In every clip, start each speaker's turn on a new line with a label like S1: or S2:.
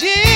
S1: Yeah.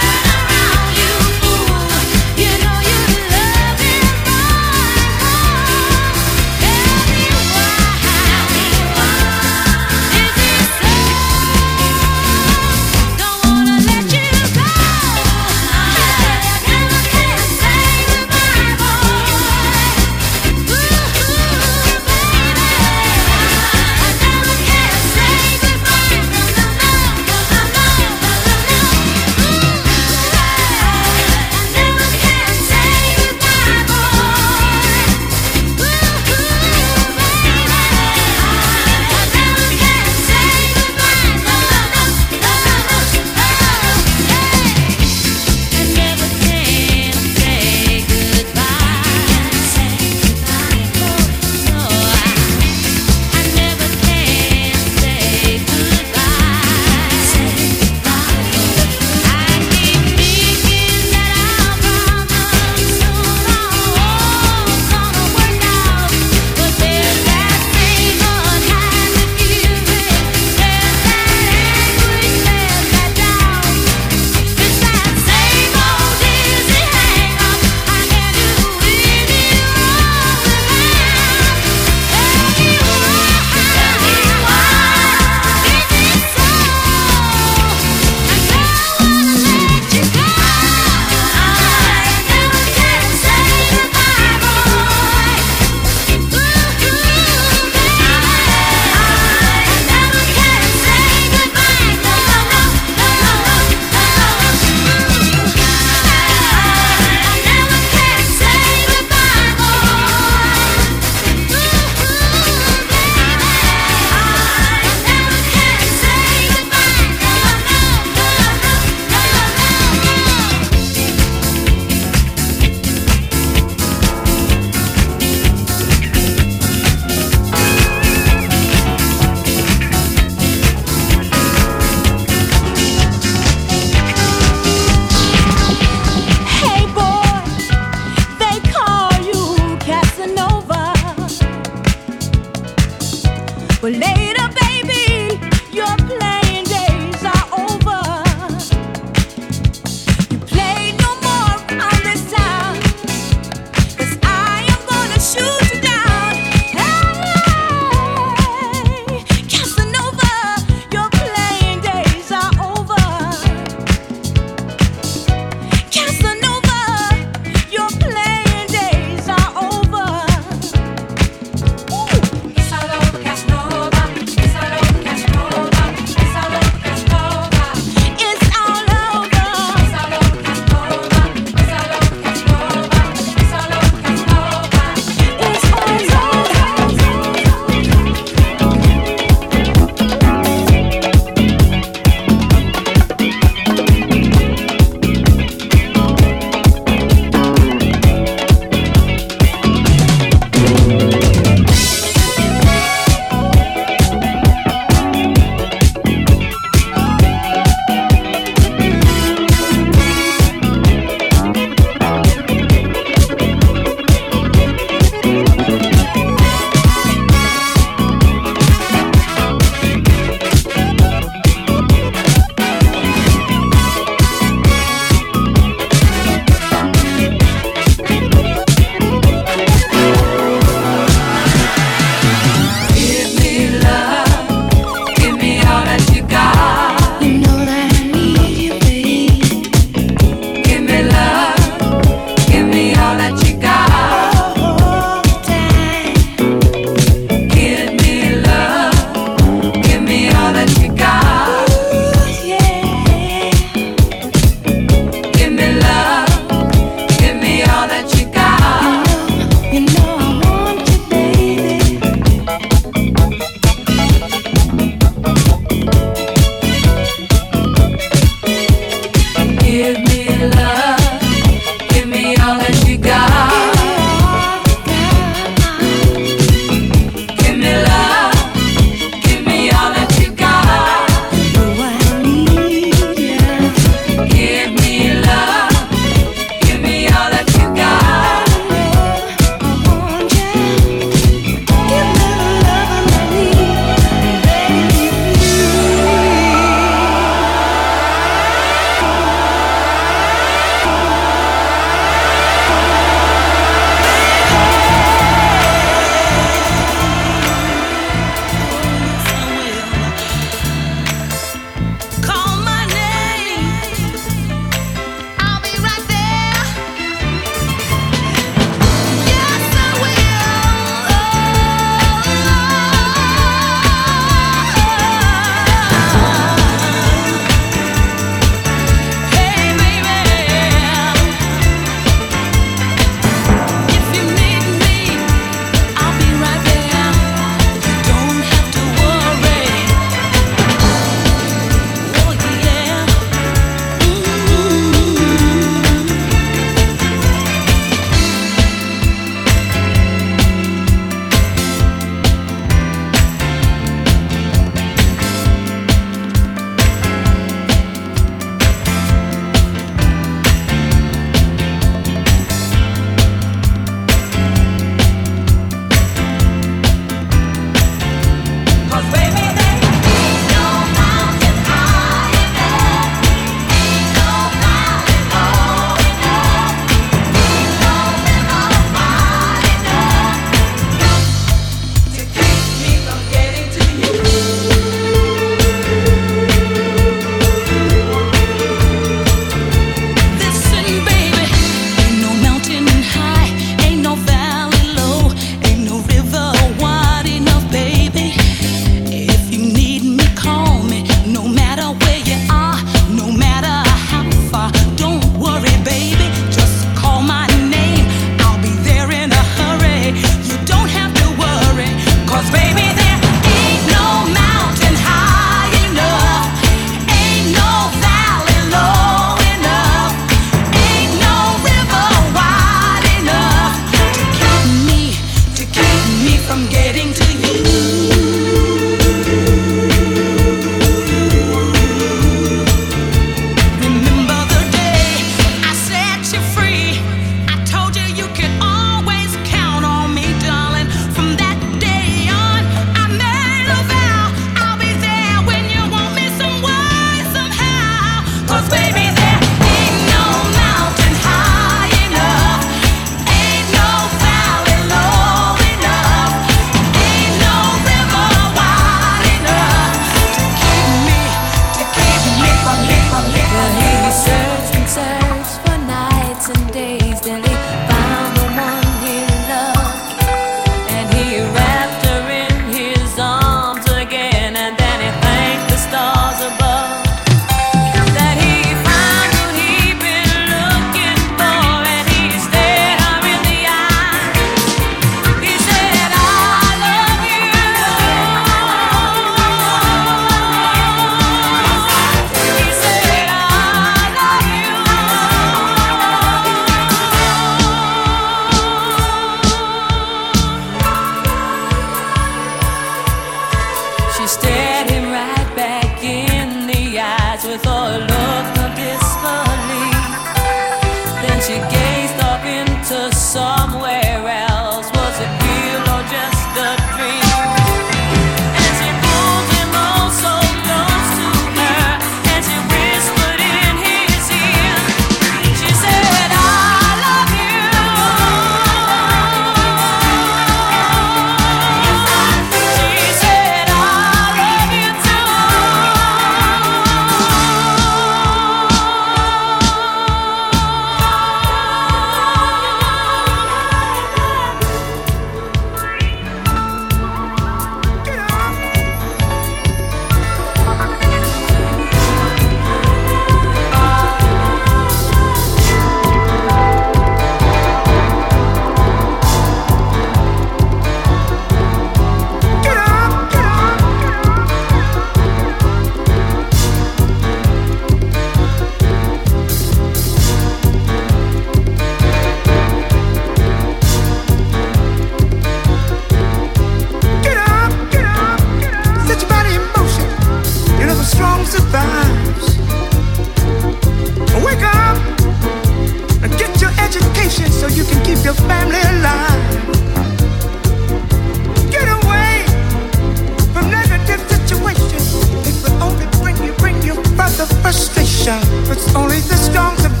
S2: Only the strong survive.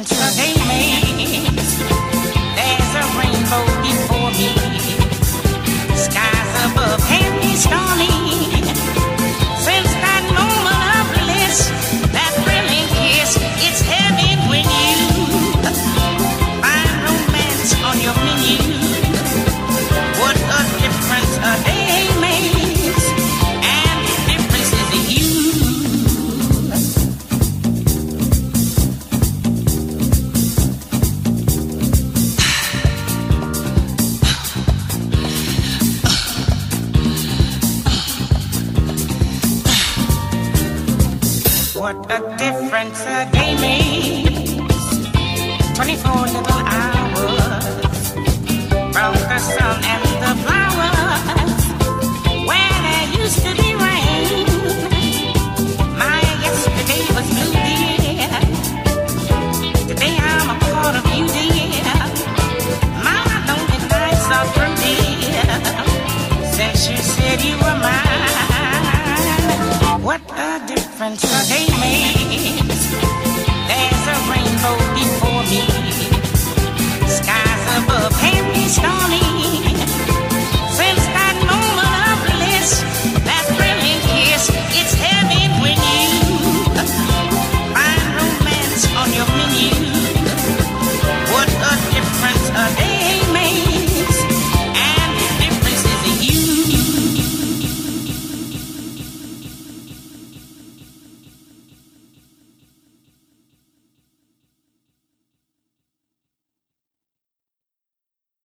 S3: different they makes. There's a rainbow before me. Skies above can be starry.